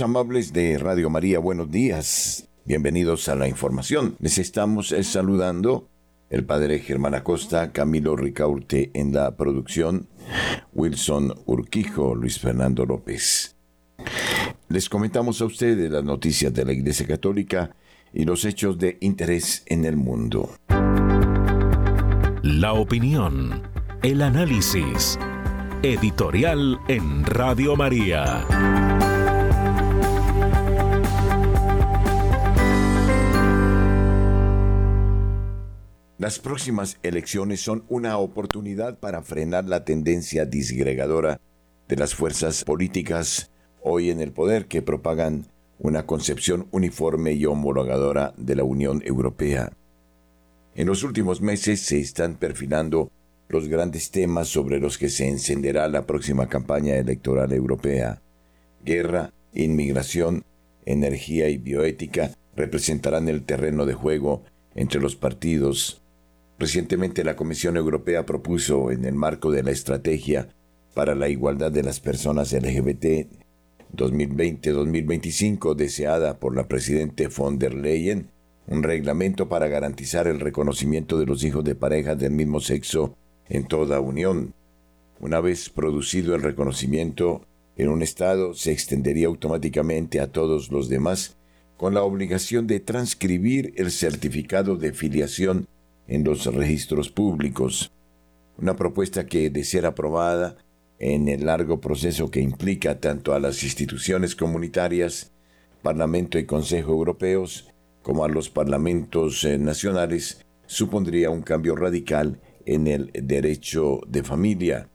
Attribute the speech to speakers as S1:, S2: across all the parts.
S1: Amables de Radio María, buenos días. Bienvenidos a la información. Les estamos eh, saludando el padre Germán Acosta, Camilo Ricaurte en la producción, Wilson Urquijo, Luis Fernando López. Les comentamos a ustedes las noticias de la Iglesia Católica y los hechos de interés en el mundo.
S2: La opinión, el análisis, editorial en Radio María.
S1: Las próximas elecciones son una oportunidad para frenar la tendencia disgregadora de las fuerzas políticas hoy en el poder que propagan una concepción uniforme y homologadora de la Unión Europea. En los últimos meses se están perfilando los grandes temas sobre los que se encenderá la próxima campaña electoral europea. Guerra, inmigración, energía y bioética representarán el terreno de juego entre los partidos Recientemente la Comisión Europea propuso, en el marco de la Estrategia para la Igualdad de las Personas LGBT 2020-2025, deseada por la Presidente von der Leyen, un reglamento para garantizar el reconocimiento de los hijos de parejas del mismo sexo en toda Unión. Una vez producido el reconocimiento en un Estado, se extendería automáticamente a todos los demás, con la obligación de transcribir el certificado de filiación en los registros públicos. Una propuesta que, de ser aprobada, en el largo proceso que implica tanto a las instituciones comunitarias, Parlamento y Consejo Europeos, como a los parlamentos eh, nacionales, supondría un cambio radical en el derecho de familia.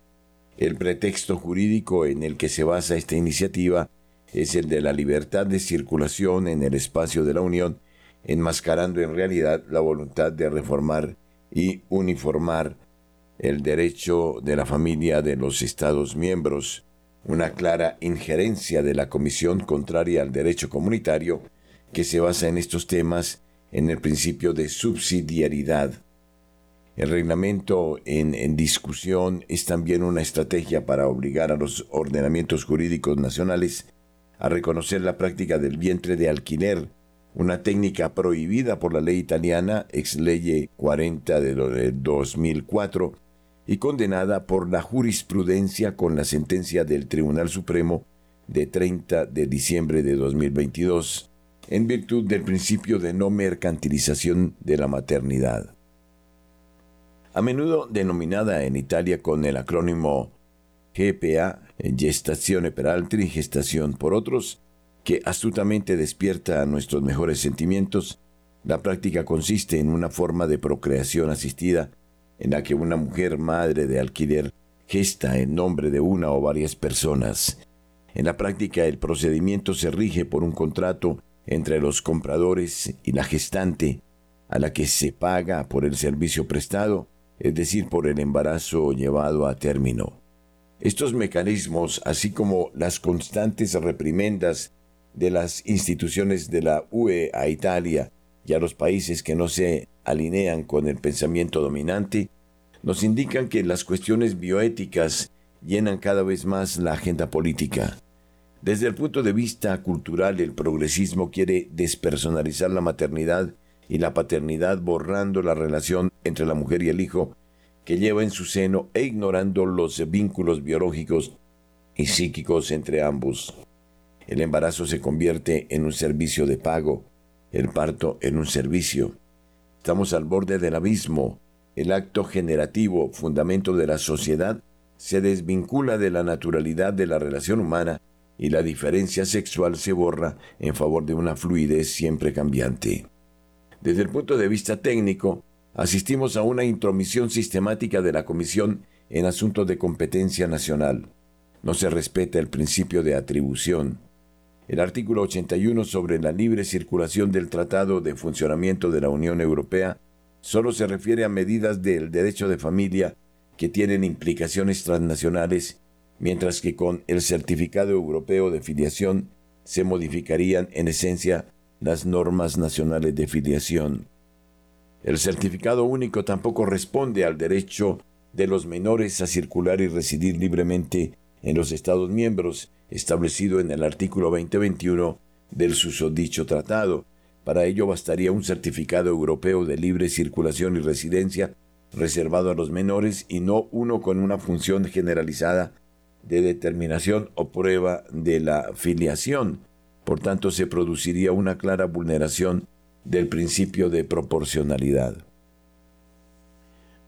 S1: El pretexto jurídico en el que se basa esta iniciativa es el de la libertad de circulación en el espacio de la Unión enmascarando en realidad la voluntad de reformar y uniformar el derecho de la familia de los Estados miembros, una clara injerencia de la Comisión contraria al derecho comunitario que se basa en estos temas en el principio de subsidiariedad. El reglamento en, en, discusión es también una estrategia para obligar a los ordenamientos jurídicos nacionales a reconocer la práctica del vientre de alquiler una técnica prohibida por la ley italiana ex ley 40 de 2004 y condenada por la jurisprudencia con la sentencia del Tribunal Supremo de 30 de diciembre de 2022, en virtud del principio de no mercantilización de la maternidad. A menudo denominada en Italia con el acrónimo GPA, Gestazione per altri, gestación por otros, que astutamente despierta nuestros mejores sentimientos, la práctica consiste en una forma de procreación asistida en la que una mujer madre de alquiler gesta en nombre de una o varias personas. En la práctica el procedimiento se rige por un contrato entre los compradores y la gestante, a la que se paga por el servicio prestado, es decir, por el embarazo llevado a término. Estos mecanismos, así como las constantes reprimendas de las instituciones de la UE a Italia y a los países que no se alinean con el pensamiento dominante, nos indican que las cuestiones bioéticas llenan cada vez más la agenda política. Desde el punto de vista cultural, el progresismo quiere despersonalizar la maternidad y la paternidad borrando la relación entre la mujer y el hijo que lleva en su seno e ignorando los vínculos biológicos y psíquicos entre ambos. El embarazo se convierte en un servicio de pago, el parto en un servicio. Estamos al borde del abismo. El acto generativo, fundamento de la sociedad, se desvincula de la naturalidad de la relación humana y la diferencia sexual se borra en favor de una fluidez siempre cambiante. Desde el punto de vista técnico, asistimos a una intromisión sistemática de la Comisión en asuntos de competencia nacional. No se respeta el principio de atribución. El artículo 81 sobre la libre circulación del Tratado de Funcionamiento de la Unión Europea solo se refiere a medidas del derecho de familia que tienen implicaciones transnacionales, mientras que con el certificado europeo de filiación se modificarían en esencia las normas nacionales de filiación. El certificado único tampoco responde al derecho de los menores a circular y residir libremente en los Estados miembros establecido en el artículo 2021 del susodicho tratado. Para ello bastaría un certificado europeo de libre circulación y residencia reservado a los menores y no uno con una función generalizada de determinación o prueba de la filiación. Por tanto, se produciría una clara vulneración del principio de proporcionalidad.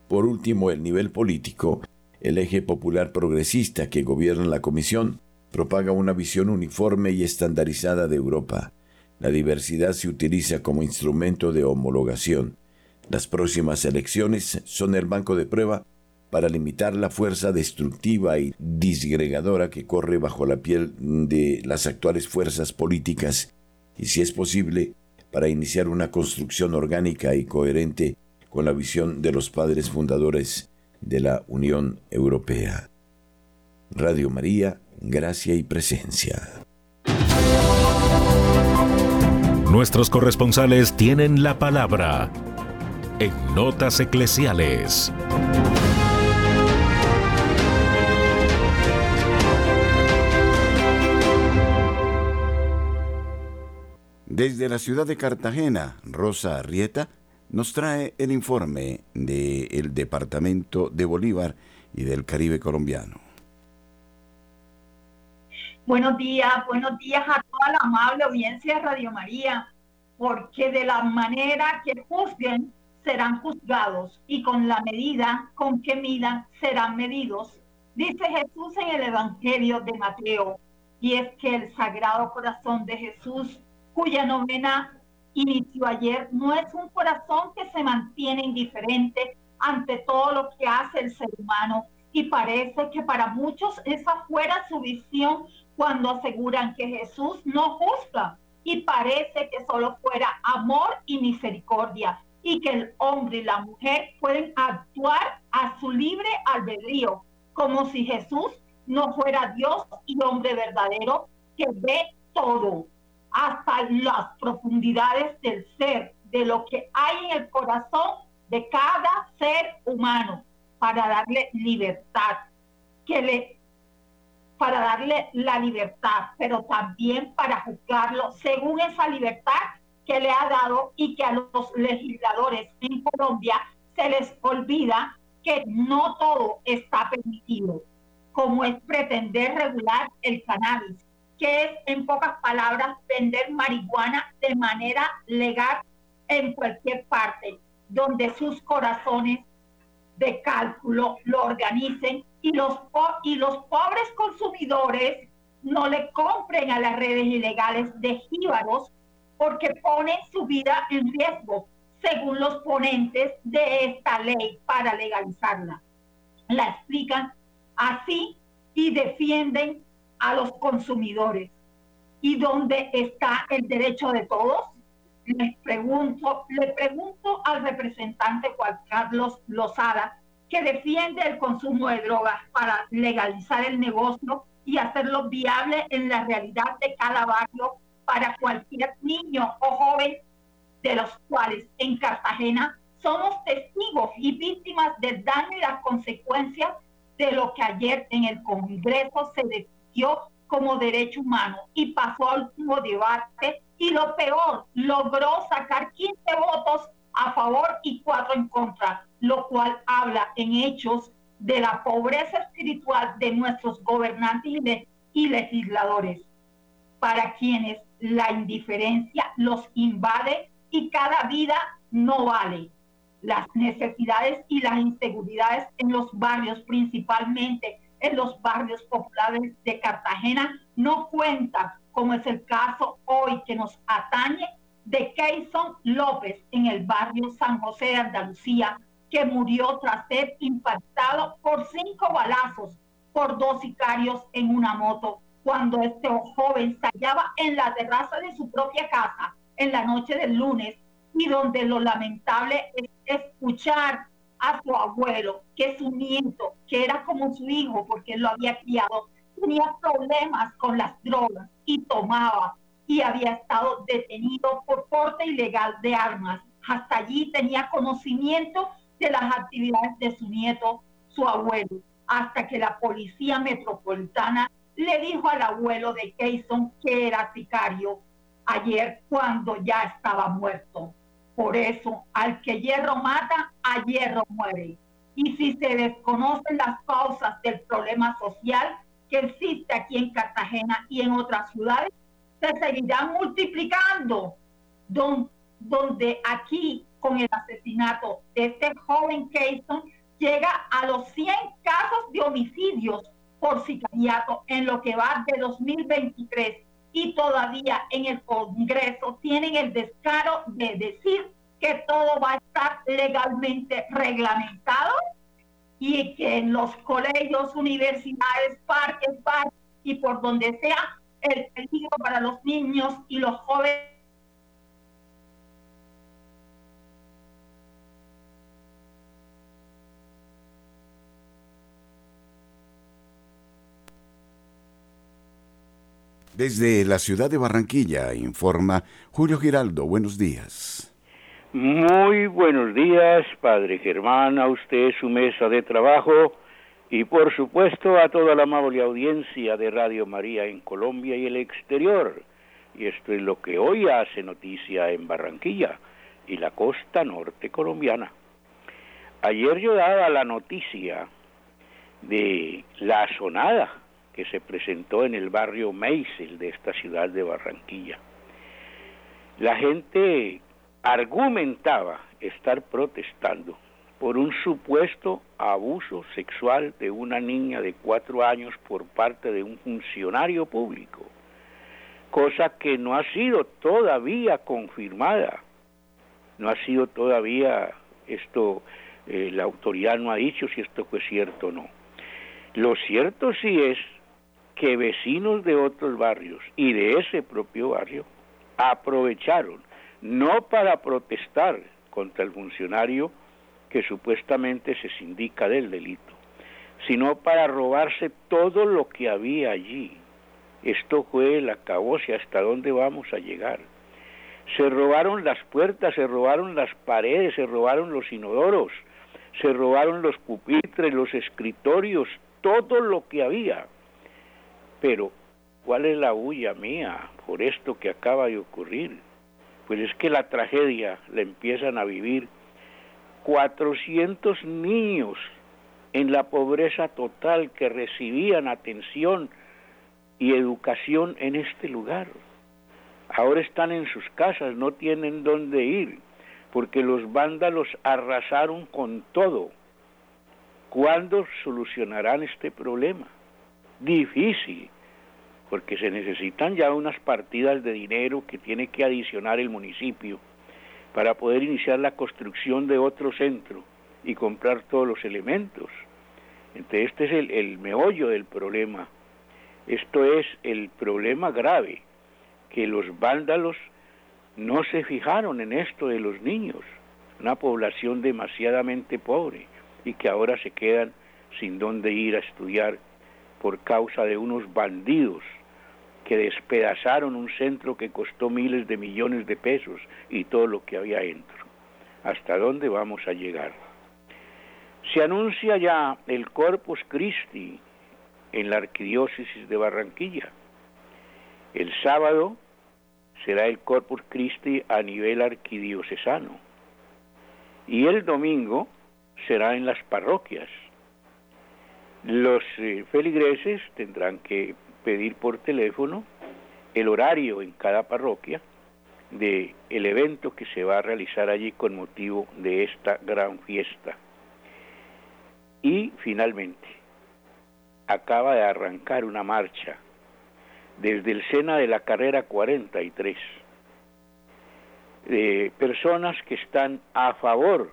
S1: Por último, el nivel político, el eje popular progresista que gobierna la Comisión propaga una visión uniforme y estandarizada de Europa. La diversidad se utiliza como instrumento de homologación. Las próximas elecciones son el banco de prueba para limitar la fuerza destructiva y disgregadora que corre bajo la piel de las actuales fuerzas políticas y, si es posible, para iniciar una construcción orgánica y coherente con la visión de los padres fundadores de la Unión Europea. Radio María, Gracia y Presencia.
S2: Nuestros corresponsales tienen la palabra en Notas Eclesiales.
S1: Desde la ciudad de Cartagena, Rosa Arrieta nos trae el informe del Departamento de Bolívar y del Caribe colombiano.
S3: Buenos días, buenos días a toda la amable audiencia de Radio María, porque de la manera que juzguen serán juzgados y con la medida con que midan serán medidos. Dice Jesús en el Evangelio de Mateo, y es que el Sagrado Corazón de Jesús cuya novena inició ayer, no es un corazón que se mantiene indiferente ante todo lo que hace el ser humano y parece que para muchos esa fuera su visión cuando aseguran que Jesús no juzga y parece que solo fuera amor y misericordia y que el hombre y la mujer pueden actuar a su libre albedrío, como si Jesús no fuera Dios y hombre verdadero que ve todo hasta las profundidades del ser, de lo que hay en el corazón de cada ser humano, para darle libertad, que le, para darle la libertad, pero también para juzgarlo según esa libertad que le ha dado y que a los legisladores en Colombia se les olvida que no todo está permitido, como es pretender regular el cannabis, que es, en pocas palabras, vender marihuana de manera legal en cualquier parte, donde sus corazones de cálculo lo organicen y los, y los pobres consumidores no le compren a las redes ilegales de jíbaros porque ponen su vida en riesgo, según los ponentes de esta ley para legalizarla. La explican así y defienden a los consumidores. ¿Y dónde está el derecho de todos? Les pregunto, le pregunto al representante Juan Carlos Lozada, que defiende el consumo de drogas para legalizar el negocio y hacerlo viable en la realidad de cada barrio para cualquier niño o joven, de los cuales en Cartagena somos testigos y víctimas del daño y las consecuencias de lo que ayer en el Congreso se decidió como derecho humano y pasó al último debate y lo peor, logró sacar 15 votos a favor y 4 en contra, lo cual habla en hechos de la pobreza espiritual de nuestros gobernantes y legisladores, para quienes la indiferencia los invade y cada vida no vale. Las necesidades y las inseguridades en los barrios, principalmente en los barrios populares de Cartagena no cuenta, como es el caso hoy que nos atañe de Keyson López en el barrio San José de Andalucía, que murió tras ser impactado por cinco balazos por dos sicarios en una moto, cuando este joven se hallaba en la terraza de su propia casa en la noche del lunes y donde lo lamentable es escuchar a su abuelo, que su nieto, que era como su hijo porque él lo había criado, tenía problemas con las drogas y tomaba y había estado detenido por porte ilegal de armas. Hasta allí tenía conocimiento de las actividades de su nieto, su abuelo, hasta que la policía metropolitana le dijo al abuelo de Keyson que era sicario ayer cuando ya estaba muerto. Por eso, al que hierro mata, a hierro muere. Y si se desconocen las causas del problema social que existe aquí en Cartagena y en otras ciudades, se seguirán multiplicando. donde aquí, con el asesinato de este joven Keyson, llega a los 100 casos de homicidios por sicariato en lo que va de 2023 y todavía en el Congreso tienen el descaro de decir que todo va a estar legalmente reglamentado y que en los colegios, universidades, parques, parques y por donde sea el peligro para los niños y los jóvenes
S1: Desde la ciudad de Barranquilla informa Julio Giraldo. Buenos días.
S4: Muy buenos días, Padre Germán, a usted, su mesa de trabajo y por supuesto a toda la amable audiencia de Radio María en Colombia y el exterior. Y esto es lo que hoy hace noticia en Barranquilla y la costa norte colombiana. Ayer yo daba la noticia de la sonada que se presentó en el barrio Meisel de esta ciudad de Barranquilla. La gente argumentaba estar protestando por un supuesto abuso sexual de una niña de cuatro años por parte de un funcionario público, cosa que no ha sido todavía confirmada, no ha sido todavía esto, eh, la autoridad no ha dicho si esto fue cierto o no. Lo cierto sí es que vecinos de otros barrios y de ese propio barrio aprovecharon, no para protestar contra el funcionario que supuestamente se sindica del delito, sino para robarse todo lo que había allí. Esto fue el acabose, hasta dónde vamos a llegar. Se robaron las puertas, se robaron las paredes, se robaron los inodoros, se robaron los pupitres, los escritorios, todo lo que había. Pero, ¿cuál es la huya mía por esto que acaba de ocurrir? Pues es que la tragedia la empiezan a vivir 400 niños en la pobreza total que recibían atención y educación en este lugar. Ahora están en sus casas, no tienen dónde ir, porque los vándalos arrasaron con todo. ¿Cuándo solucionarán este problema? difícil, porque se necesitan ya unas partidas de dinero que tiene que adicionar el municipio para poder iniciar la construcción de otro centro y comprar todos los elementos. Entonces este es el, el meollo del problema. Esto es el problema grave, que los vándalos no se fijaron en esto de los niños, una población demasiadamente pobre y que ahora se quedan sin dónde ir a estudiar por causa de unos bandidos que despedazaron un centro que costó miles de millones de pesos y todo lo que había dentro. ¿Hasta dónde vamos a llegar? Se anuncia ya el Corpus Christi en la Arquidiócesis de Barranquilla. El sábado será el Corpus Christi a nivel arquidiocesano y el domingo será en las parroquias los eh, feligreses tendrán que pedir por teléfono el horario en cada parroquia de el evento que se va a realizar allí con motivo de esta gran fiesta. Y finalmente, acaba de arrancar una marcha desde el Sena de la carrera 43 de personas que están a favor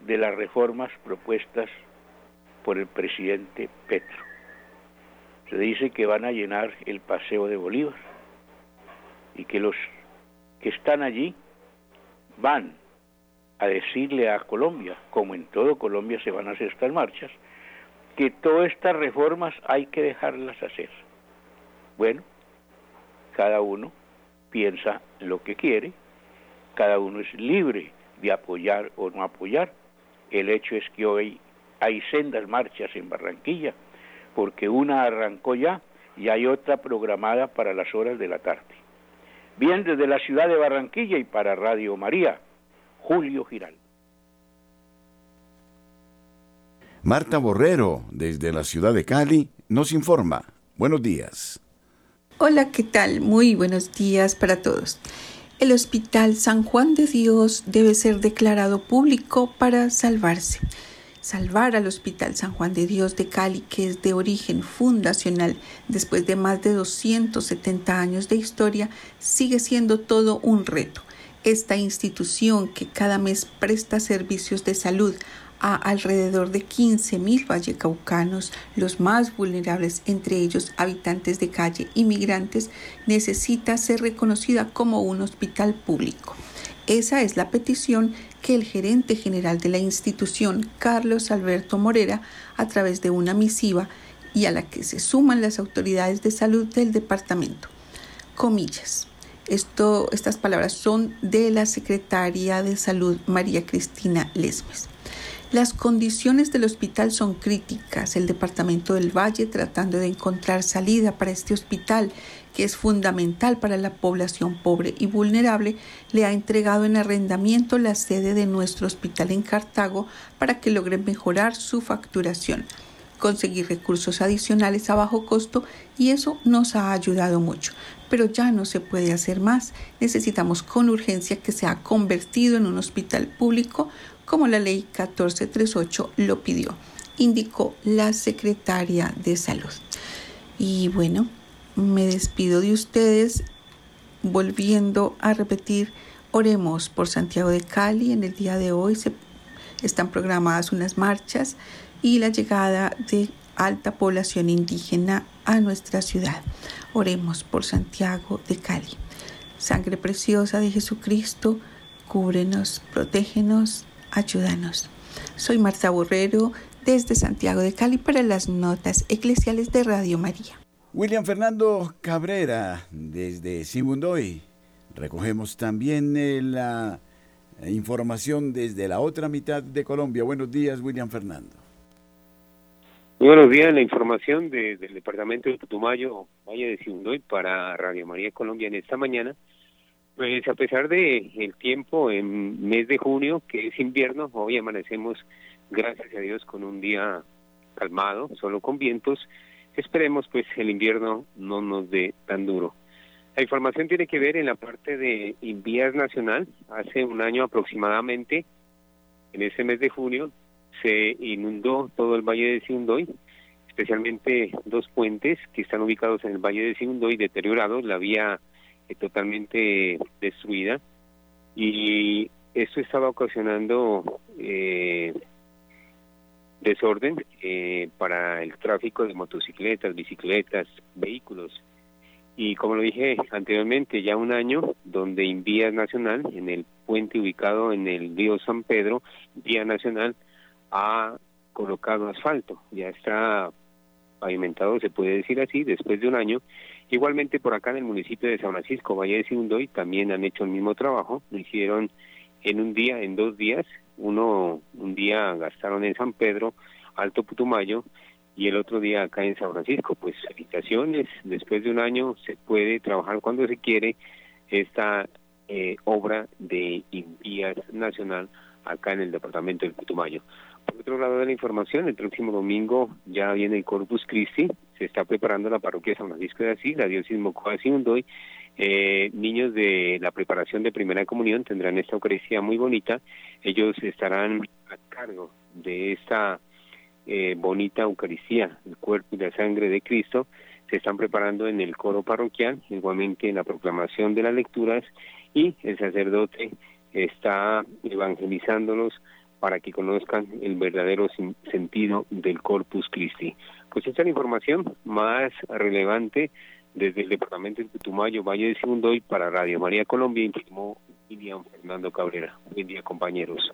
S4: de las reformas propuestas por el presidente Petro. Se dice que van a llenar el paseo de Bolívar y que los que están allí van a decirle a Colombia, como en todo Colombia se van a hacer estas marchas, que todas estas reformas hay que dejarlas hacer. Bueno, cada uno piensa lo que quiere, cada uno es libre de apoyar o no apoyar. El hecho es que hoy hay sendas marchas en Barranquilla, porque una arrancó ya y hay otra programada para las horas de la tarde. Bien, desde la ciudad de Barranquilla y para Radio María, Julio Giraldo.
S1: Marta Borrero, desde la ciudad de Cali, nos informa. Buenos días.
S5: Hola, ¿qué tal? Muy buenos días para todos. El Hospital San Juan de Dios debe ser declarado público para salvarse. Salvar al Hospital San Juan de Dios de Cali, que es de origen fundacional, después de más de 270 años de historia, sigue siendo todo un reto. Esta institución que cada mes presta servicios de salud a alrededor de 15.000 vallecaucanos, los más vulnerables, entre ellos habitantes de calle y migrantes, necesita ser reconocida como un hospital público. Esa es la petición que el gerente general de la institución, Carlos Alberto Morera, a través de una misiva y a la que se suman las autoridades de salud del departamento. Comillas. Estas palabras son de la secretaria de Salud María Cristina Lesmes. Las condiciones del hospital son críticas. El Departamento del Valle, tratando de encontrar salida para este hospital, que es fundamental para la población pobre y vulnerable, le ha entregado en arrendamiento la sede de nuestro hospital en Cartago para que logre mejorar su facturación, conseguir recursos adicionales a bajo costo y eso nos ha ayudado mucho. Pero ya no se puede hacer más. Necesitamos con urgencia que sea convertido en un hospital público como la ley 1438 lo pidió, indicó la secretaria de salud. Y bueno, me despido de ustedes volviendo a repetir, oremos por Santiago de Cali. En el día de hoy se, están programadas unas marchas y la llegada de alta población indígena a nuestra ciudad. Oremos por Santiago de Cali. Sangre preciosa de Jesucristo, cúbrenos, protégenos ayúdanos. Soy Marta Borrero desde Santiago de Cali para las notas eclesiales de Radio María.
S1: William Fernando Cabrera desde Simundoy. Recogemos también eh, la información desde la otra mitad de Colombia. Buenos días, William Fernando.
S6: Muy buenos días, la información del departamento de Putumayo, Valle de Simundoy para Radio María Colombia en esta mañana. Pues a pesar de el tiempo en mes de junio, que es invierno, hoy amanecemos, gracias a Dios, con un día calmado, solo con vientos. Esperemos pues el invierno no nos dé tan duro. La información tiene que ver en la parte de Invías Nacional. Hace un año aproximadamente, en ese mes de junio, se inundó todo el Valle de Sindoy, especialmente dos puentes que están ubicados en el Valle de Sindoy, deteriorados. La vía totalmente destruida y esto estaba ocasionando eh, desorden eh, para el tráfico de motocicletas, bicicletas, vehículos. Y como lo dije anteriormente, ya un año donde en Vía Nacional, en el puente ubicado en el río San Pedro, Vía Nacional ha colocado asfalto, ya está pavimentado, se puede decir así, después de un año, Igualmente por acá en el municipio de San Francisco, Valle de Sindoy, también han hecho el mismo trabajo, lo hicieron en un día, en dos días, uno un día gastaron en San Pedro, Alto Putumayo, y el otro día acá en San Francisco. Pues felicitaciones, después de un año se puede trabajar cuando se quiere esta eh, obra de Invías Nacional acá en el departamento del Putumayo. Por otro lado de la información, el próximo domingo ya viene el Corpus Christi, se está preparando la parroquia de San Francisco de Asís, la diócesis Mocoa Sindoy. Eh, niños de la preparación de primera comunión tendrán esta Eucaristía muy bonita. Ellos estarán a cargo de esta eh, bonita Eucaristía, el cuerpo y la sangre de Cristo. Se están preparando en el coro parroquial, igualmente en la proclamación de las lecturas y el sacerdote está evangelizándolos para que conozcan el verdadero sentido del Corpus Christi. Pues esta es la información más relevante desde el departamento de Putumayo, Valle de Segundo para Radio María Colombia, informó William Fernando Cabrera. Buen día, compañeros.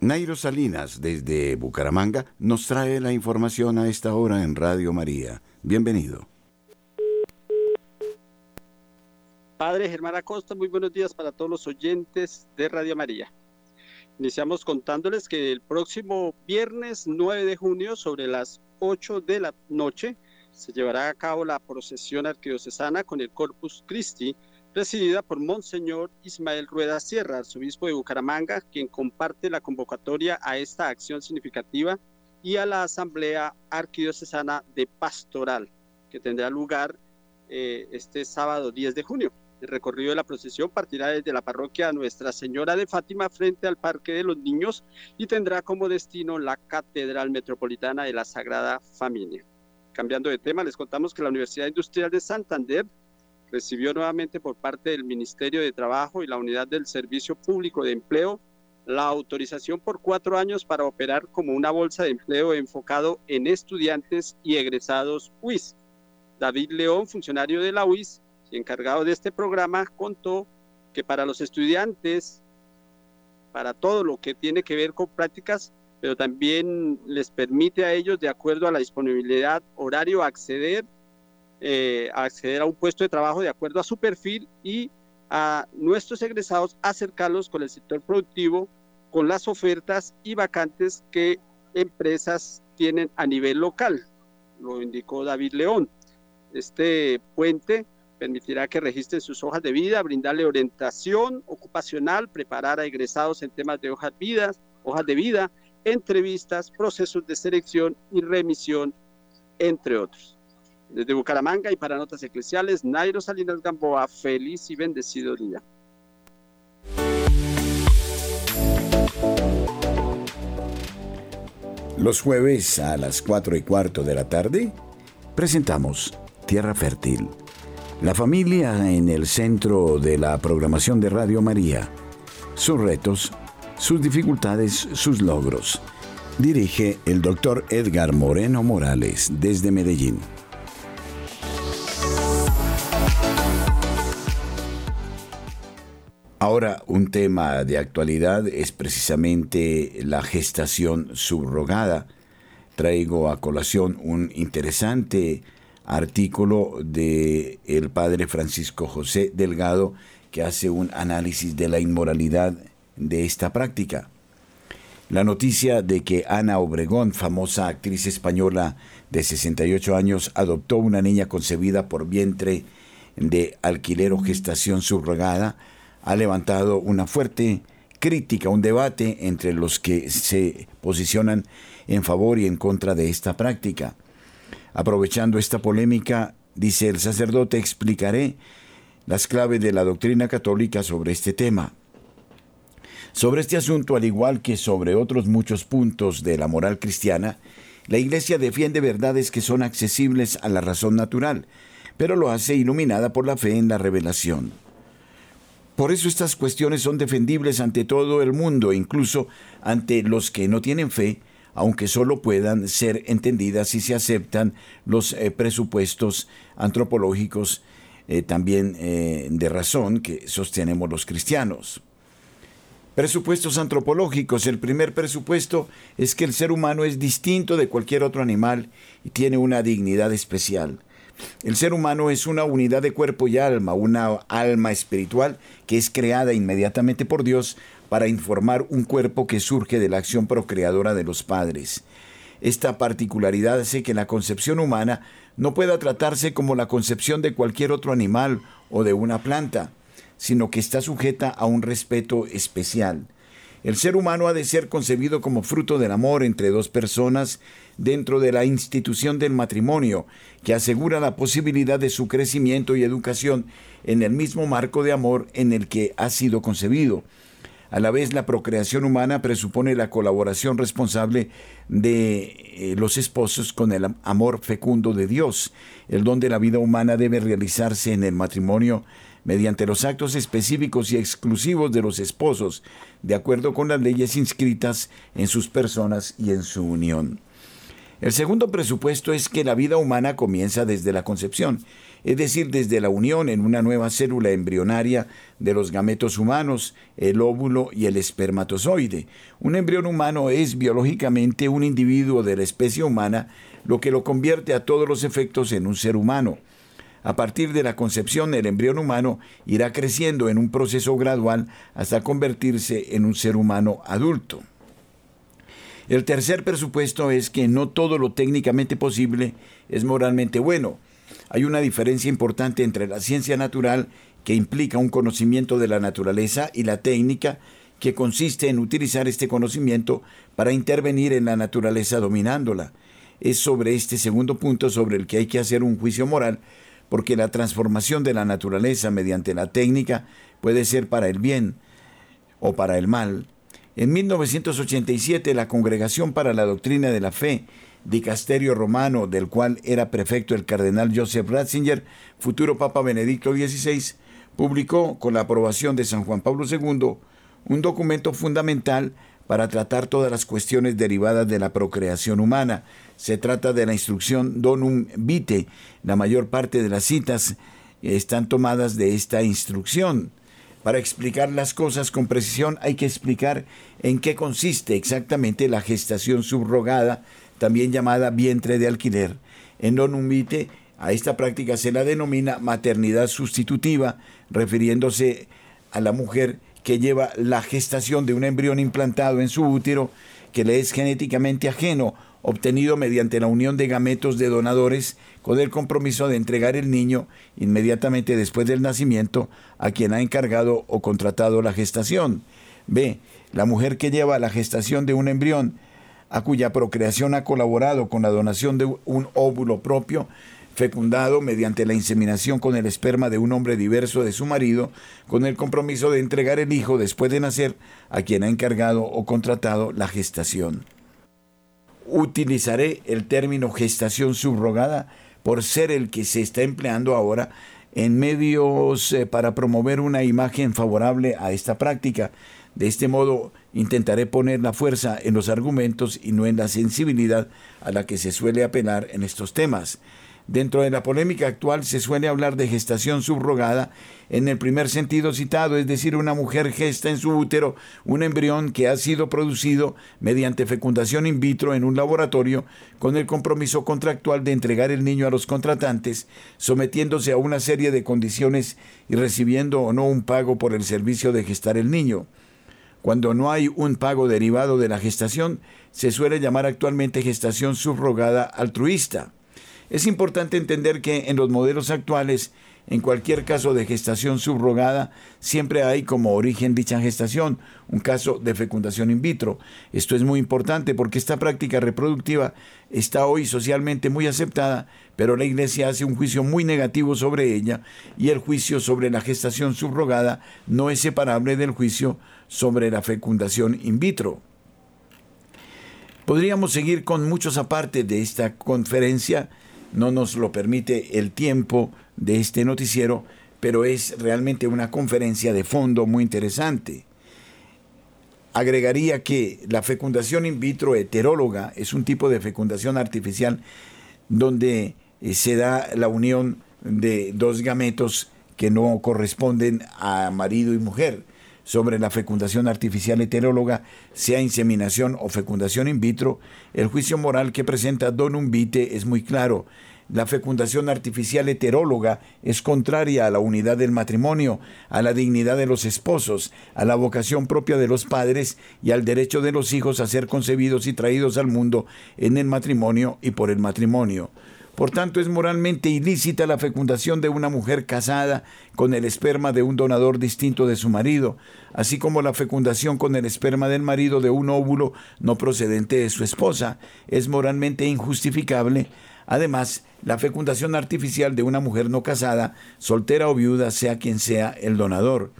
S1: Nairo Salinas, desde Bucaramanga, nos trae la información a esta hora en Radio María. Bienvenido.
S7: Padre Germán Acosta, muy buenos días para todos los oyentes de Radio María. Iniciamos contándoles que el próximo viernes 9 de junio, sobre las 8 de la noche, se llevará a cabo la procesión arquidiocesana con el Corpus Christi, presidida por Monseñor Ismael Rueda Sierra, arzobispo de Bucaramanga, quien comparte la convocatoria a esta acción significativa y a la Asamblea Arquidiocesana de Pastoral, que tendrá lugar eh, este sábado 10 de junio. El recorrido de la procesión partirá desde la parroquia Nuestra Señora de Fátima frente al Parque de los Niños y tendrá como destino la Catedral Metropolitana de la Sagrada Familia. Cambiando de tema, les contamos que la Universidad Industrial de Santander recibió nuevamente por parte del Ministerio de Trabajo y la Unidad del Servicio Público de Empleo la autorización por cuatro años para operar como una bolsa de empleo enfocado en estudiantes y egresados UIS. David León, funcionario de la UIS, encargado de este programa, contó que para los estudiantes, para todo lo que tiene que ver con prácticas, pero también les permite a ellos, de acuerdo a la disponibilidad horario, acceder, eh, acceder a un puesto de trabajo de acuerdo a su perfil y a nuestros egresados acercarlos con el sector productivo, con las ofertas y vacantes que empresas tienen a nivel local, lo indicó David León. Este puente permitirá que registren sus hojas de vida, brindarle orientación ocupacional, preparar a egresados en temas de hojas, vidas, hojas de vida, entrevistas, procesos de selección y remisión, entre otros. Desde Bucaramanga y para Notas Eclesiales, Nairo Salinas Gamboa, feliz y bendecido día.
S8: Los jueves a las 4 y cuarto de la tarde presentamos Tierra Fértil la familia en el centro de la programación de Radio María. Sus retos, sus dificultades, sus logros. Dirige el doctor Edgar Moreno Morales desde Medellín. Ahora, un tema de actualidad es precisamente la gestación subrogada. Traigo a colación un interesante artículo de el padre Francisco José Delgado que hace un análisis de la inmoralidad de esta práctica. La noticia de que Ana Obregón, famosa actriz española de 68 años, adoptó una niña concebida por vientre de alquiler o gestación subrogada, ha levantado una fuerte crítica, un debate entre los que se posicionan en favor y en contra de esta práctica. Aprovechando esta polémica, dice el sacerdote, explicaré las claves de la doctrina católica sobre este tema. Sobre este asunto, al igual que sobre otros muchos puntos de la moral cristiana, la Iglesia defiende verdades que son accesibles a la razón natural, pero lo hace iluminada por la fe en la revelación. Por eso estas cuestiones son defendibles ante todo el mundo, incluso ante los que no tienen fe, aunque solo puedan ser entendidas si se aceptan los eh, presupuestos antropológicos eh, también eh, de razón que sostenemos los cristianos. Presupuestos antropológicos. El primer presupuesto es que el ser humano es distinto de cualquier otro animal y tiene una dignidad especial. El ser humano es una unidad de cuerpo y alma, una alma espiritual que es creada inmediatamente por Dios para informar un cuerpo que surge de la acción procreadora de los padres. Esta particularidad hace que la concepción humana no pueda tratarse como la concepción de cualquier otro animal o de una planta, sino que está sujeta a un respeto especial. El ser humano ha de ser concebido como fruto del amor entre dos personas dentro de la institución del matrimonio, que asegura la posibilidad de su crecimiento y educación en el mismo marco de amor en el que ha sido concebido. A la vez, la procreación humana presupone la colaboración responsable de eh, los esposos con el amor fecundo de Dios. El don de la vida humana debe realizarse en el matrimonio mediante los actos específicos y exclusivos de los esposos, de acuerdo con las leyes inscritas en sus personas y en su unión. El segundo presupuesto es que la vida humana comienza desde la concepción es decir, desde la unión en una nueva célula embrionaria de los gametos humanos, el óvulo y el espermatozoide. Un embrión humano es biológicamente un individuo de la especie humana, lo que lo convierte a todos los efectos en un ser humano. A partir de la concepción, el embrión humano irá creciendo en un proceso gradual hasta convertirse en un ser humano adulto. El tercer presupuesto es que no todo lo técnicamente posible es moralmente bueno. Hay una diferencia importante entre la ciencia natural, que implica un conocimiento de la naturaleza, y la técnica, que consiste en utilizar este conocimiento para intervenir en la naturaleza dominándola. Es sobre este segundo punto sobre el que hay que hacer un juicio moral, porque la transformación de la naturaleza mediante la técnica puede ser para el bien o para el mal. En 1987 la Congregación para la Doctrina de la Fe, dicasterio romano del cual era prefecto el cardenal Joseph Ratzinger, futuro Papa Benedicto XVI, publicó con la aprobación de San Juan Pablo II un documento fundamental para tratar todas las cuestiones derivadas de la procreación humana. Se trata de la instrucción Donum Vitae. La mayor parte de las citas están tomadas de esta instrucción. Para explicar las cosas con precisión hay que explicar en qué consiste exactamente la gestación subrogada, también llamada vientre de alquiler. En Donum Vitae a esta práctica se la denomina maternidad sustitutiva, refiriéndose a la mujer que lleva la gestación de un embrión implantado en su útero que le es genéticamente ajeno, obtenido mediante la unión de gametos de donadores con el compromiso de entregar el niño inmediatamente después del nacimiento a quien ha encargado o contratado la gestación. B. La mujer que lleva la gestación de un embrión a cuya procreación ha colaborado con la donación de un óvulo propio fecundado mediante la inseminación con el esperma de un hombre diverso de su marido, con el compromiso de entregar el hijo después de nacer a quien ha encargado o contratado la gestación. Utilizaré el término gestación subrogada por ser el que se está empleando ahora en medios eh, para promover una imagen favorable a esta práctica. De este modo intentaré poner la fuerza en los argumentos y no en la sensibilidad a la que se suele apelar en estos temas. Dentro de la polémica actual se suele hablar de gestación subrogada en el primer sentido citado, es decir, una mujer gesta en su útero un embrión que ha sido producido mediante fecundación in vitro en un laboratorio con el compromiso contractual de entregar el niño a los contratantes, sometiéndose a una serie de condiciones y recibiendo o no un pago por el servicio de gestar el niño. Cuando no hay un pago derivado de la gestación, se suele llamar actualmente gestación subrogada altruista. Es importante entender que en los modelos actuales, en cualquier caso de gestación subrogada, siempre hay como origen dicha gestación un caso de fecundación in vitro. Esto es muy importante porque esta práctica reproductiva está hoy socialmente muy aceptada, pero la Iglesia hace un juicio muy negativo sobre ella y el juicio sobre la gestación subrogada no es separable del juicio sobre la fecundación in vitro. Podríamos seguir con muchos apartes de esta conferencia, no nos lo permite el tiempo de este noticiero, pero es realmente una conferencia de fondo muy interesante. Agregaría que la fecundación in vitro heteróloga es un tipo de fecundación artificial donde eh, se da la unión de dos gametos que no corresponden a marido y mujer. Sobre la fecundación artificial heteróloga, sea inseminación o fecundación in vitro, el juicio moral que presenta Donum Vitae es muy claro la fecundación artificial heteróloga es contraria a la unidad del matrimonio, a la dignidad de los esposos, a la vocación propia de los padres y al derecho de los hijos a ser concebidos y traídos al mundo en el matrimonio y por el matrimonio. Por tanto, es moralmente ilícita la fecundación de una mujer casada con el esperma de un donador distinto de su marido, así como la fecundación con el esperma del marido de un óvulo no procedente de su esposa. Es moralmente injustificable Además, la fecundación artificial de una mujer no casada, soltera o viuda, sea quien sea el donador.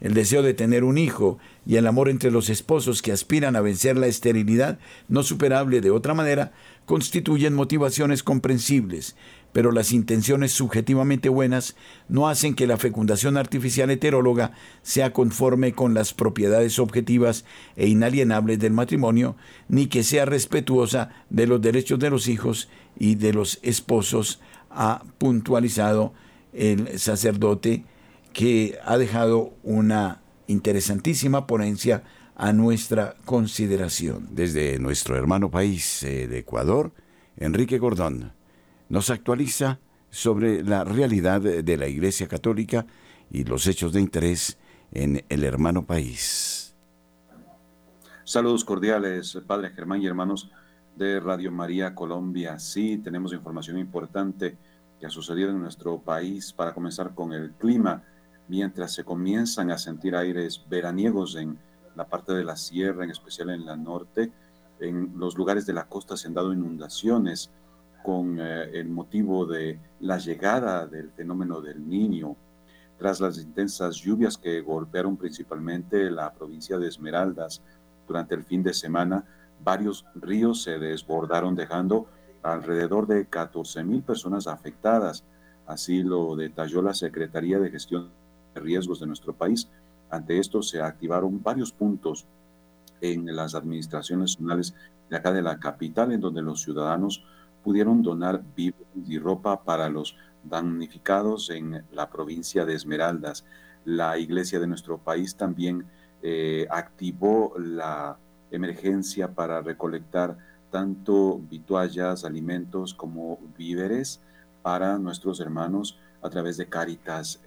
S8: El deseo de tener un hijo y el amor entre los esposos que aspiran a vencer la esterilidad, no superable de otra manera, constituyen motivaciones comprensibles, pero las intenciones subjetivamente buenas no hacen que la fecundación artificial heteróloga sea conforme con las propiedades objetivas e inalienables del matrimonio, ni que sea respetuosa de los derechos de los hijos y de los esposos, ha puntualizado el sacerdote que ha dejado una interesantísima ponencia a nuestra consideración.
S9: Desde nuestro hermano país eh, de Ecuador, Enrique Gordón nos actualiza sobre la realidad de la Iglesia Católica y los hechos de interés en el hermano país. Saludos cordiales, Padre Germán y hermanos de Radio María Colombia. Sí, tenemos información importante que ha sucedido en nuestro país para comenzar con el clima, mientras se comienzan a sentir aires veraniegos en la parte de la sierra, en especial en la norte. En los lugares de la costa se han dado inundaciones con eh, el motivo de la llegada del fenómeno del niño. Tras las intensas lluvias que golpearon principalmente la provincia de Esmeraldas durante el fin de semana, varios ríos se desbordaron dejando alrededor de 14 mil personas afectadas. Así lo detalló la Secretaría de Gestión de Riesgos de nuestro país. Ante esto se activaron varios puntos en las administraciones nacionales de acá de la capital, en donde los ciudadanos pudieron donar vivos y ropa para los damnificados en la provincia de Esmeraldas. La iglesia de nuestro país también eh, activó la emergencia para recolectar tanto vituallas, alimentos como víveres para nuestros hermanos a través de Caritas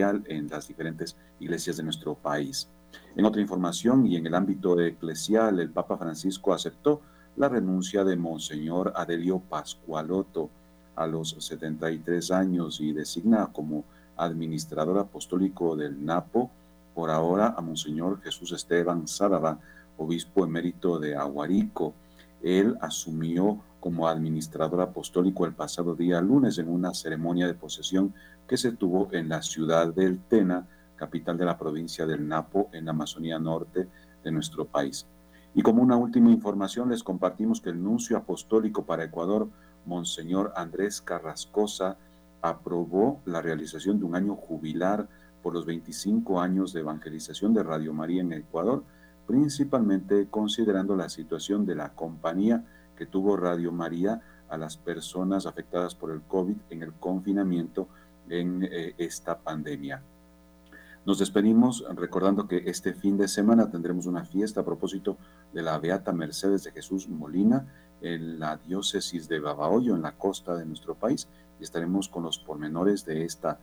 S9: en las diferentes iglesias de nuestro país. En otra información y en el ámbito eclesial, el Papa Francisco aceptó la renuncia de Monseñor Adelio Pascualoto a los 73 años y designa como administrador apostólico del Napo por ahora a Monseñor Jesús Esteban Sárava, obispo emérito de Aguarico. Él asumió como administrador apostólico el pasado día lunes en una ceremonia de posesión que se tuvo en la ciudad del Tena, capital de la provincia del Napo, en la Amazonía Norte de nuestro país. Y como una última información, les compartimos que el nuncio apostólico para Ecuador, Monseñor Andrés Carrascosa, aprobó la realización de un año jubilar por los 25 años de evangelización de Radio María en Ecuador, principalmente considerando la situación de la compañía tuvo Radio María a las personas afectadas por el COVID en el confinamiento en eh, esta pandemia. Nos despedimos recordando que este fin de semana tendremos una fiesta a propósito de la Beata Mercedes de Jesús Molina en la diócesis de Babahoyo, en la costa de nuestro país, y estaremos con los pormenores de esta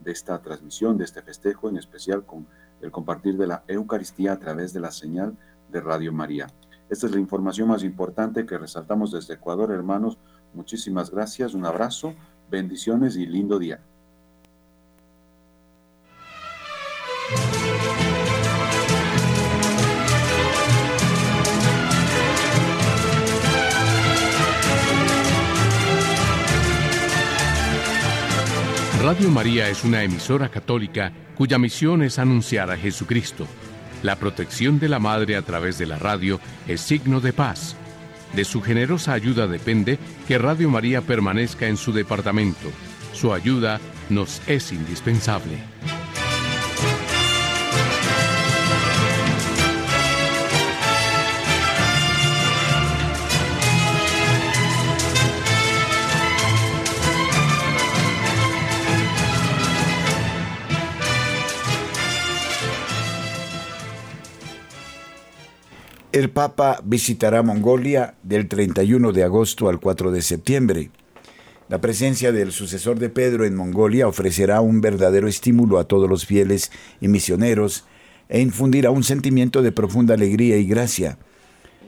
S9: de esta transmisión, de este festejo, en especial con el compartir de la Eucaristía a través de la señal de Radio María. Esta es la información más importante que resaltamos desde Ecuador, hermanos. Muchísimas gracias, un abrazo, bendiciones y lindo día.
S2: Radio María es una emisora católica cuya misión es anunciar a Jesucristo. La protección de la Madre a través de la radio es signo de paz. De su generosa ayuda depende que Radio María permanezca en su departamento. Su ayuda nos es indispensable.
S8: El Papa visitará Mongolia del 31 de agosto al 4 de septiembre. La presencia del sucesor de Pedro en Mongolia ofrecerá un verdadero estímulo a todos los fieles y misioneros e infundirá un sentimiento de profunda alegría y gracia.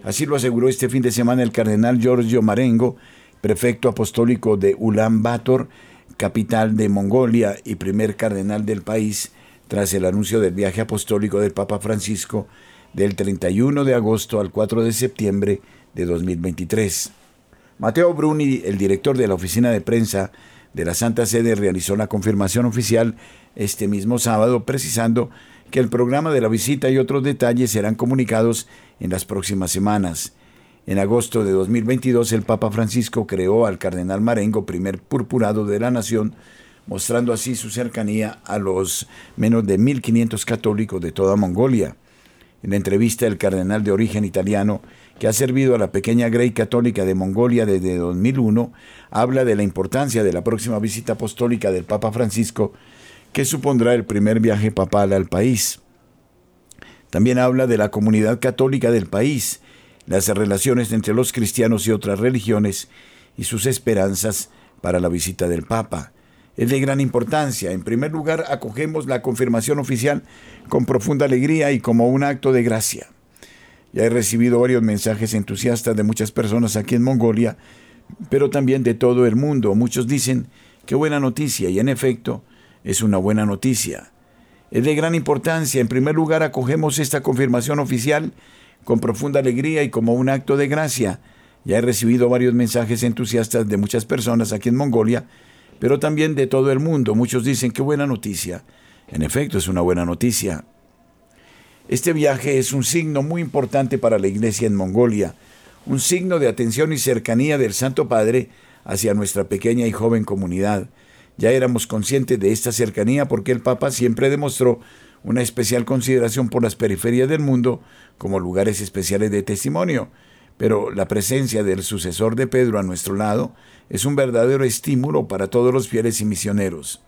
S8: Así lo aseguró este fin de semana el cardenal Giorgio Marengo, prefecto apostólico de Ulan Bator, capital de Mongolia y primer cardenal del país, tras el anuncio del viaje apostólico del Papa Francisco del 31 de agosto al 4 de septiembre de 2023. Mateo Bruni, el director de la oficina de prensa de la Santa Sede, realizó la confirmación oficial este mismo sábado, precisando que el programa de la visita y otros detalles serán comunicados en las próximas semanas. En agosto de 2022, el Papa Francisco creó al cardenal Marengo, primer purpurado de la nación, mostrando así su cercanía a los menos de 1.500 católicos de toda Mongolia. En la entrevista, el cardenal de origen italiano, que ha servido a la pequeña Grey Católica de Mongolia desde 2001, habla de la importancia de la próxima visita apostólica del Papa Francisco, que supondrá el primer viaje papal al país. También habla de la comunidad católica del país, las relaciones entre los cristianos y otras religiones y sus esperanzas para la visita del Papa. Es de gran importancia. En primer lugar, acogemos la confirmación oficial con profunda alegría y como un acto de gracia. Ya he recibido varios mensajes entusiastas de muchas personas aquí en Mongolia, pero también de todo el mundo. Muchos dicen, qué buena noticia, y en efecto, es una buena noticia. Es de gran importancia. En primer lugar, acogemos esta confirmación oficial con profunda alegría y como un acto de gracia. Ya he recibido varios mensajes entusiastas de muchas personas aquí en Mongolia, pero también de todo el mundo. Muchos dicen qué buena noticia. En efecto, es una buena noticia. Este viaje es un signo muy importante para la Iglesia en Mongolia, un signo de atención y cercanía del Santo Padre hacia nuestra pequeña y joven comunidad. Ya éramos conscientes de esta cercanía porque el Papa siempre demostró una especial consideración por las periferias del mundo como lugares especiales de testimonio pero la presencia del sucesor de Pedro a nuestro lado es un verdadero estímulo para todos los fieles y misioneros.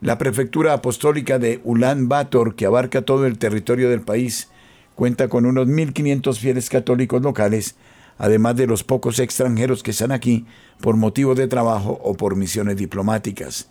S8: La prefectura apostólica de Ulan Bator, que abarca todo el territorio del país, cuenta con unos 1.500 fieles católicos locales, además de los pocos extranjeros que están aquí por motivo de trabajo o por misiones diplomáticas.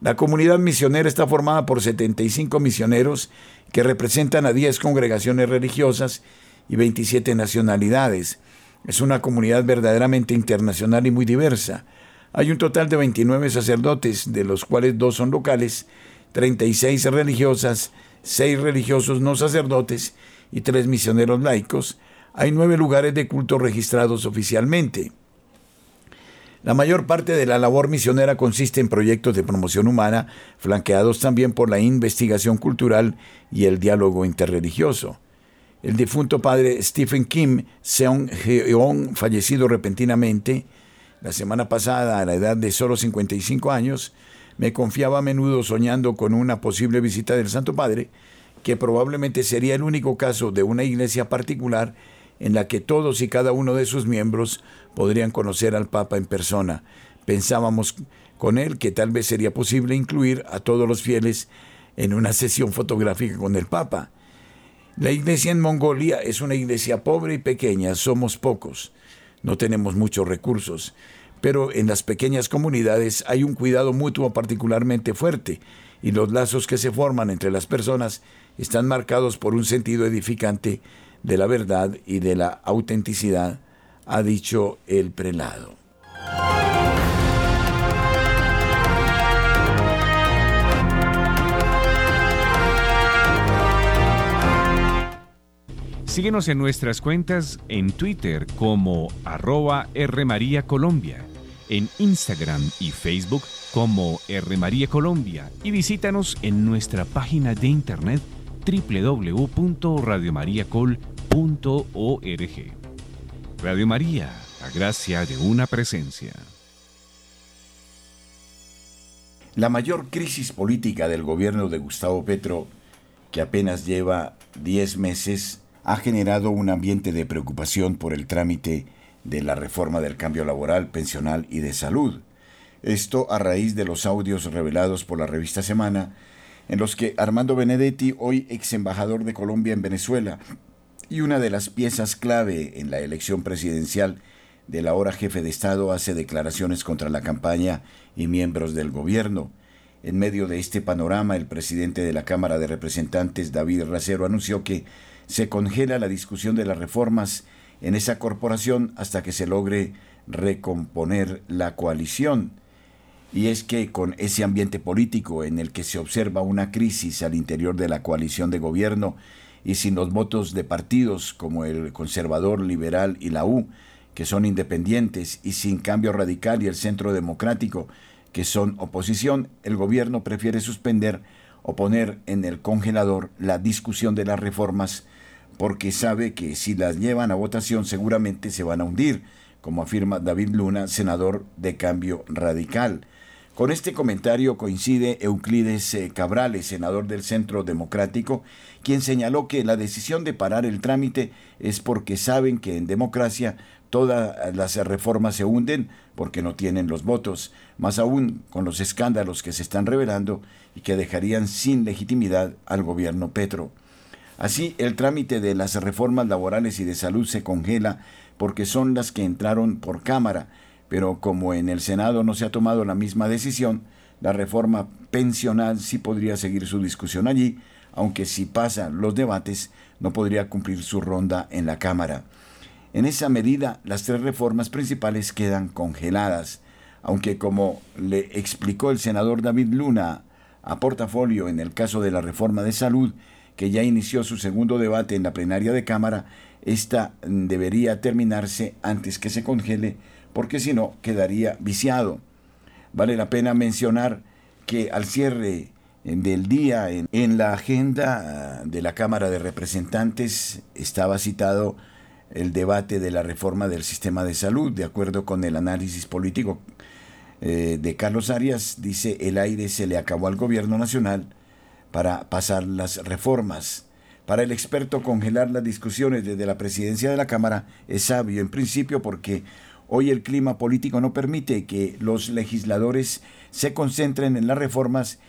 S8: La comunidad misionera está formada por 75 misioneros que representan a 10 congregaciones religiosas y 27 nacionalidades. Es una comunidad verdaderamente internacional y muy diversa. Hay un total de 29 sacerdotes, de los cuales dos son locales, 36 religiosas, 6 religiosos no sacerdotes y 3 misioneros laicos. Hay nueve lugares de culto registrados oficialmente. La mayor parte de la labor misionera consiste en proyectos de promoción humana, flanqueados también por la investigación cultural y el diálogo interreligioso. El difunto padre Stephen Kim Seong-heon, fallecido repentinamente la semana pasada a la edad de solo 55 años, me confiaba a menudo soñando con una posible visita del Santo Padre, que probablemente sería el único caso de una iglesia particular en la que todos y cada uno de sus miembros podrían conocer al Papa en persona. Pensábamos con él que tal vez sería posible incluir a todos los fieles en una sesión fotográfica con el Papa. La iglesia en Mongolia es una iglesia pobre y pequeña, somos pocos, no tenemos muchos recursos, pero en las pequeñas comunidades hay un cuidado mutuo particularmente fuerte y los lazos que se forman entre las personas están marcados por un sentido edificante de la verdad y de la autenticidad, ha dicho el prelado.
S2: Síguenos en nuestras cuentas en Twitter como arroba en Instagram y Facebook como R Colombia y visítanos en nuestra página de internet www.radiomariacol.org. Radio María, la gracia de una presencia.
S8: La mayor crisis política del gobierno de Gustavo Petro, que apenas lleva 10 meses, ha generado un ambiente de preocupación por el trámite de la reforma del cambio laboral, pensional y de salud. Esto a raíz de los audios revelados por la revista Semana, en los que Armando Benedetti, hoy ex embajador de Colombia en Venezuela, y una de las piezas clave en la elección presidencial del ahora jefe de Estado, hace declaraciones contra la campaña y miembros del gobierno. En medio de este panorama, el presidente de la Cámara de Representantes, David Racero, anunció que se congela la discusión de las reformas en esa corporación hasta que se logre recomponer la coalición. Y es que con ese ambiente político en el que se observa una crisis al interior de la coalición de gobierno y sin los votos de partidos como el conservador, liberal y la U, que son independientes, y sin cambio radical y el centro democrático, que son oposición, el gobierno prefiere suspender o poner en el congelador la discusión de las reformas porque sabe que si las llevan a votación seguramente se van a hundir, como afirma David Luna, senador de Cambio Radical. Con este comentario coincide Euclides eh, Cabrales, senador del Centro Democrático, quien señaló que la decisión de parar el trámite es porque saben que en democracia todas las reformas se hunden porque no tienen los votos, más aún con los escándalos que se están revelando y que dejarían sin legitimidad al gobierno Petro. Así, el trámite de las reformas laborales y de salud se congela porque son las que entraron por Cámara, pero como en el Senado no se ha tomado la misma decisión, la reforma pensional sí podría seguir su discusión allí, aunque si pasan los debates no podría cumplir su ronda en la Cámara. En esa medida, las tres reformas principales quedan congeladas, aunque como le explicó el senador David Luna a portafolio en el caso de la reforma de salud, que ya inició su segundo debate en la plenaria de Cámara, esta debería terminarse antes que se congele, porque si no quedaría viciado. Vale la pena mencionar que al cierre del día en, la agenda de la Cámara de Representantes estaba citado el debate de la reforma del sistema de salud, de acuerdo con el análisis político eh, de Carlos Arias, dice el aire se le acabó al gobierno nacional para pasar las reformas. Para el experto, congelar las discusiones desde la presidencia de la Cámara es sabio en principio porque hoy el clima político no permite que los legisladores se concentren en las reformas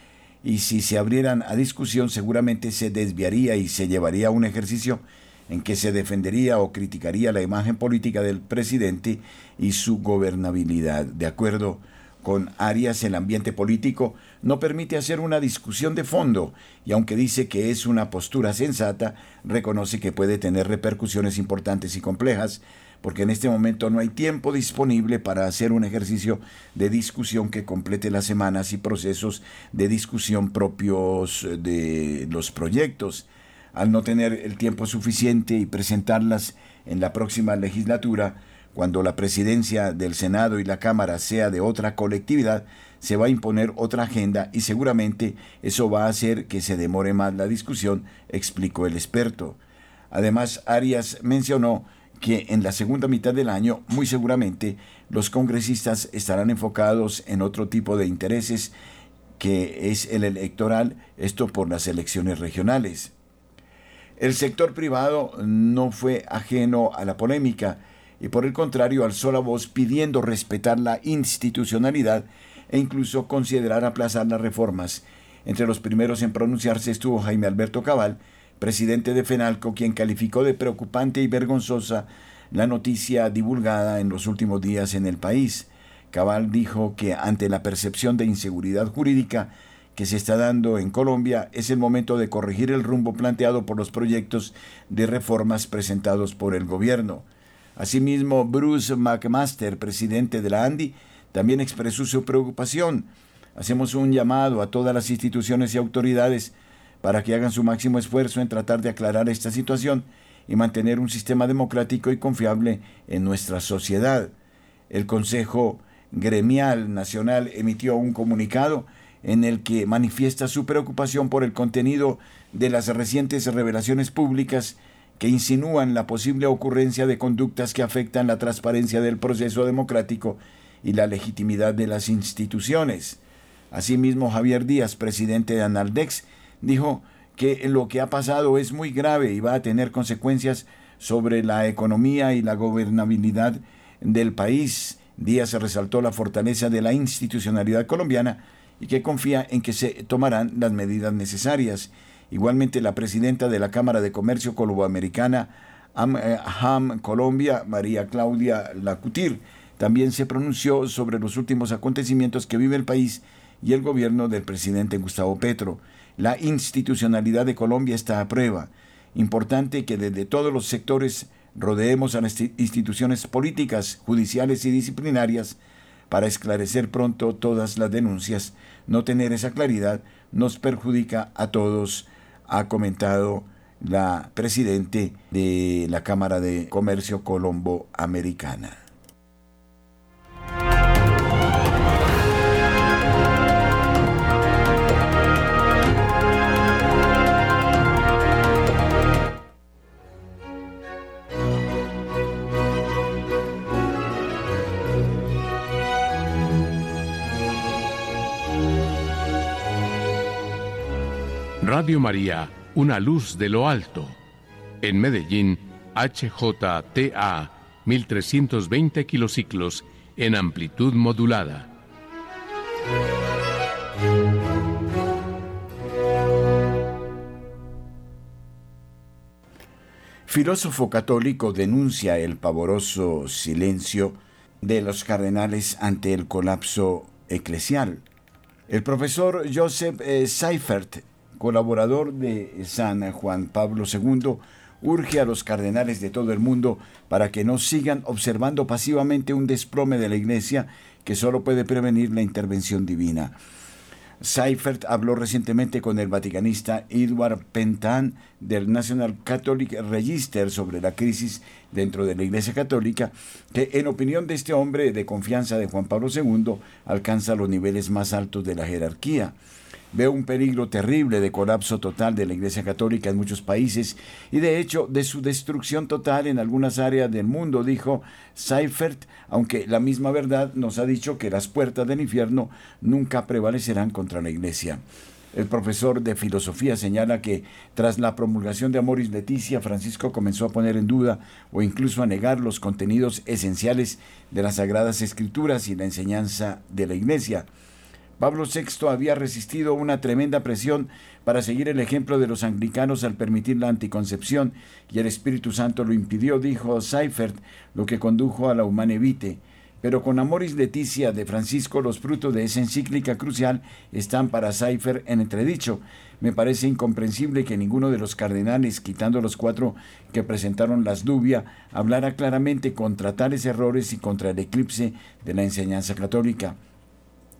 S8: y si se abrieran a discusión seguramente se desviaría y se llevaría a un ejercicio en que se defendería o criticaría la imagen política del presidente y su gobernabilidad. De acuerdo con Arias, el ambiente político no permite hacer una discusión de fondo y aunque dice que es una postura sensata, reconoce que puede tener repercusiones importantes y complejas, porque en este momento no hay tiempo disponible para hacer un ejercicio de discusión que complete las semanas y procesos de discusión propios de los proyectos. Al no tener el tiempo suficiente y presentarlas en la próxima legislatura, cuando la presidencia del Senado y la Cámara sea de otra colectividad, se va a imponer otra agenda y seguramente eso va a hacer que se demore más la discusión, explicó el experto. Además, Arias mencionó que en la segunda mitad del año, muy seguramente, los congresistas estarán enfocados en otro tipo de intereses que es el electoral, esto por las elecciones regionales. El sector privado no fue ajeno a la polémica, y por el contrario alzó la voz pidiendo respetar la institucionalidad e incluso considerar aplazar las reformas. Entre los primeros en pronunciarse estuvo Jaime Alberto Cabal, presidente de FENALCO, quien calificó de preocupante y vergonzosa la noticia divulgada en los últimos días en el país. Cabal dijo que ante la percepción de inseguridad jurídica que se está dando en Colombia, es el momento de corregir el rumbo planteado por los proyectos de reformas presentados por el gobierno. Asimismo, Bruce McMaster, presidente de la ANDI, también expresó su preocupación. Hacemos un llamado a todas las instituciones y autoridades para que hagan su máximo esfuerzo en tratar de aclarar esta situación y mantener un sistema democrático y confiable en nuestra sociedad. El Consejo Gremial Nacional emitió un comunicado en el que manifiesta su preocupación por el contenido de las recientes revelaciones públicas que insinúan la posible ocurrencia de conductas que afectan la transparencia del proceso democrático y la legitimidad de las instituciones. Asimismo, Javier Díaz, presidente de Analdex, dijo que lo que ha pasado es muy grave y va a tener consecuencias sobre la economía y la gobernabilidad del país. Díaz resaltó la fortaleza de la institucionalidad colombiana y que confía en que se tomarán las medidas necesarias Igualmente, la presidenta de la Cámara de Comercio Colomboamericana, AM eh, Colombia, María Claudia Lacutir, también se pronunció sobre los últimos acontecimientos que vive el país y el gobierno del presidente Gustavo Petro. La institucionalidad de Colombia está a prueba. Importante que desde todos los sectores rodeemos a las instituciones políticas, judiciales y disciplinarias para esclarecer pronto todas las denuncias. No tener esa claridad nos perjudica a todos ha comentado la presidente de la Cámara de Comercio Colombo Americana.
S2: Radio María, una luz de lo alto. En Medellín, HJTA, 1320 kilociclos en amplitud modulada.
S8: Filósofo católico denuncia el pavoroso silencio de los cardenales ante el colapso eclesial. El profesor Joseph eh, Seifert, colaborador de San Juan Pablo II, urge a los cardenales de todo el mundo para que no sigan observando pasivamente un desplome de la Iglesia que solo puede prevenir la intervención divina. Seifert habló recientemente con el vaticanista Edward Pentan del National Catholic Register sobre la crisis dentro de la Iglesia Católica, que en opinión de este hombre de confianza de Juan Pablo II alcanza los niveles más altos de la jerarquía. Veo un peligro terrible de colapso total de la Iglesia Católica en muchos países y de hecho de su destrucción total en algunas áreas del mundo, dijo Seifert, aunque la misma verdad nos ha dicho que las puertas del infierno nunca prevalecerán contra la Iglesia. El profesor de filosofía señala que tras la promulgación de Amoris Leticia, Francisco comenzó a poner en duda o incluso a negar los contenidos esenciales de las Sagradas Escrituras y la enseñanza de la Iglesia. Pablo VI había resistido una tremenda presión para seguir el ejemplo de los anglicanos al permitir la anticoncepción y el Espíritu Santo lo impidió, dijo Seifert, lo que condujo a la Humane Vitae. Pero con Amoris Leticia de Francisco los frutos de esa encíclica crucial están para Seifert en entredicho. Me parece incomprensible que ninguno de los cardenales, quitando los cuatro que presentaron las dubias, hablara claramente contra tales errores y contra el eclipse de la enseñanza católica.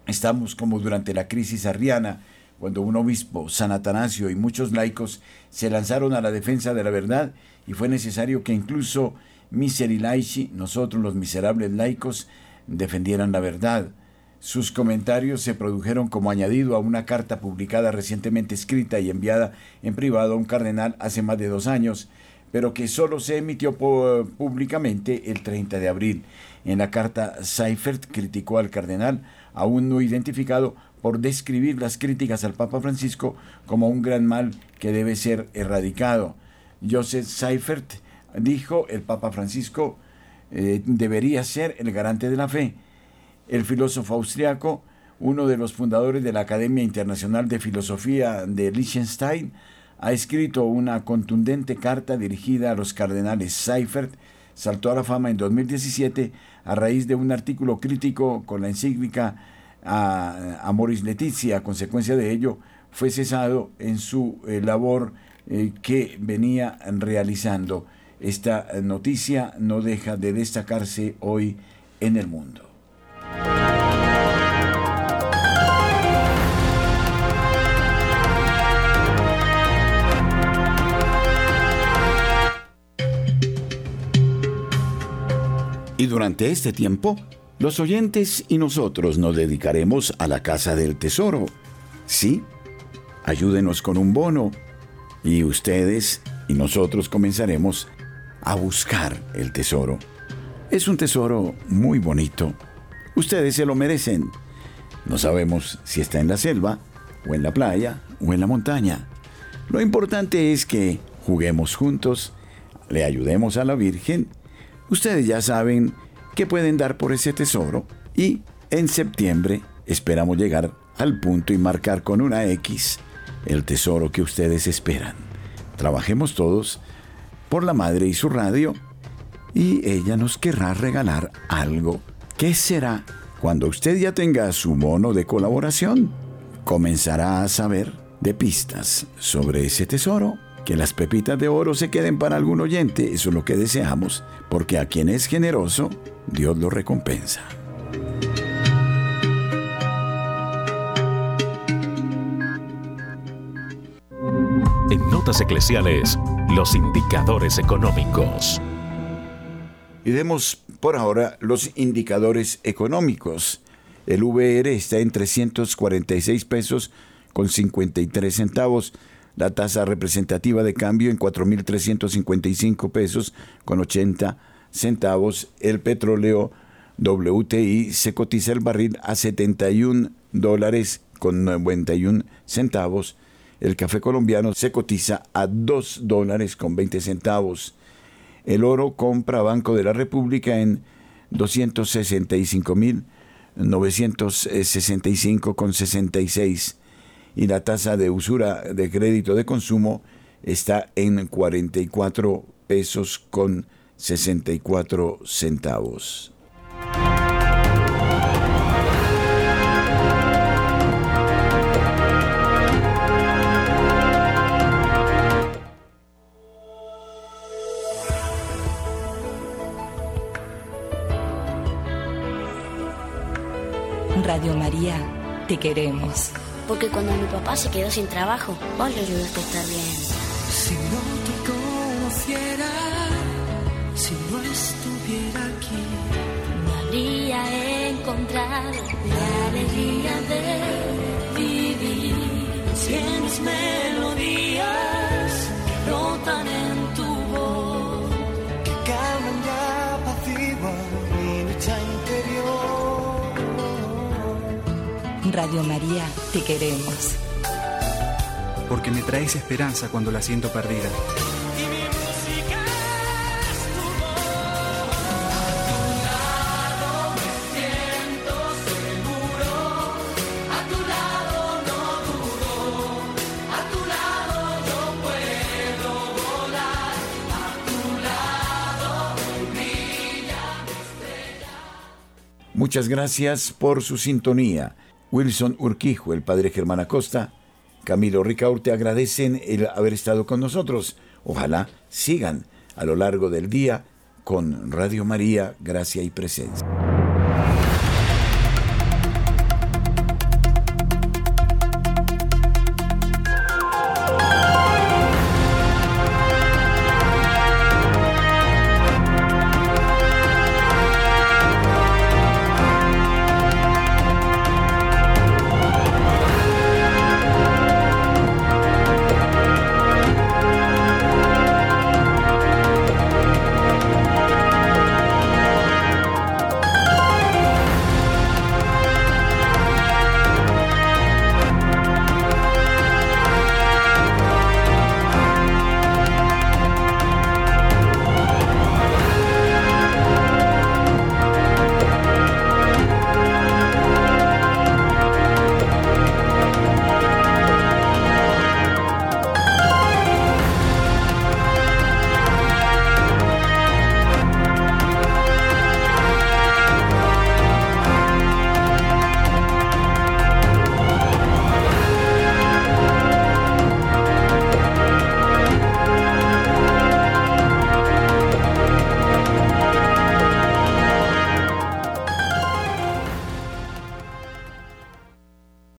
S8: Estamos como durante la crisis arriana, cuando un obispo, San Atanasio y muchos laicos se lanzaron a la defensa de la verdad y fue necesario que incluso miseri laici, nosotros los miserables laicos, defendieran la verdad. Sus comentarios se produjeron como añadido a una carta publicada recientemente escrita y enviada en privado a un cardenal hace más de dos años, pero que solo se emitió públicamente el 30 de abril. En la carta, Seifert criticó al cardenal aún no identificado, por describir las críticas al Papa Francisco como un gran mal que debe ser erradicado. Joseph Seifert dijo, el Papa Francisco eh, debería ser el garante de la fe. El filósofo austriaco, uno de los fundadores de la Academia Internacional de Filosofía de Liechtenstein, ha escrito una contundente carta dirigida a los cardenales Seifert, saltó a la fama en 2017 a raíz de un artículo crítico con la encíclica a, Leticia. A consecuencia de ello, fue cesado en su eh, labor eh, que venía realizando. Esta noticia no deja de destacarse hoy en el mundo. Durante este tiempo, los oyentes y nosotros nos dedicaremos a la Casa del Tesoro. Sí, ayúdenos con un bono y ustedes y nosotros comenzaremos a buscar el tesoro. Es un tesoro muy bonito. Ustedes se lo merecen. No sabemos si está en la selva, o en la playa, o en la montaña. Lo importante es que juguemos juntos, le ayudemos a la Virgen Ustedes ya saben que pueden dar por ese tesoro y en septiembre esperamos llegar al punto y marcar con una X el tesoro que ustedes esperan. Trabajemos todos por la madre y su radio y ella nos querrá regalar algo. ¿Qué será? Cuando usted ya tenga su mono de colaboración, comenzará a saber de pistas sobre ese tesoro que las pepitas de oro se queden para algún oyente, eso es lo que deseamos, porque a quien es generoso, Dios lo recompensa.
S2: En Notas Eclesiales, los indicadores económicos.
S8: Y demos por ahora los indicadores económicos. El VR está en 346 pesos con 53 centavos la tasa representativa de cambio en 4.355 pesos con 80 centavos. El petróleo WTI se cotiza el barril a 71 dólares con 91 centavos. El café colombiano se cotiza a 2 dólares con 20 centavos. El oro compra Banco de la República en 265.965 con 66 y la tasa de usura de crédito de consumo está en 44 pesos con 64 centavos.
S10: Radio María, te queremos.
S11: Porque cuando mi papá se quedó sin trabajo, vos le ayudaste a estar bien.
S12: Si no te conociera, si no estuviera aquí,
S11: no habría encontrado la alegría de vivir.
S12: Si en mis melodías
S10: Radio María, te queremos.
S13: Porque me traes esperanza cuando la siento perdida.
S12: Y mi música es tu voz. A tu lado me siento seguro. A tu lado no dudo. A tu lado yo puedo volar. A tu lado brilla mi estrella.
S8: Muchas gracias por su sintonía. Wilson Urquijo, el padre Germán Acosta, Camilo Ricaurte agradecen el haber estado con nosotros. Ojalá sigan a lo largo del día con Radio María, Gracia y Presencia.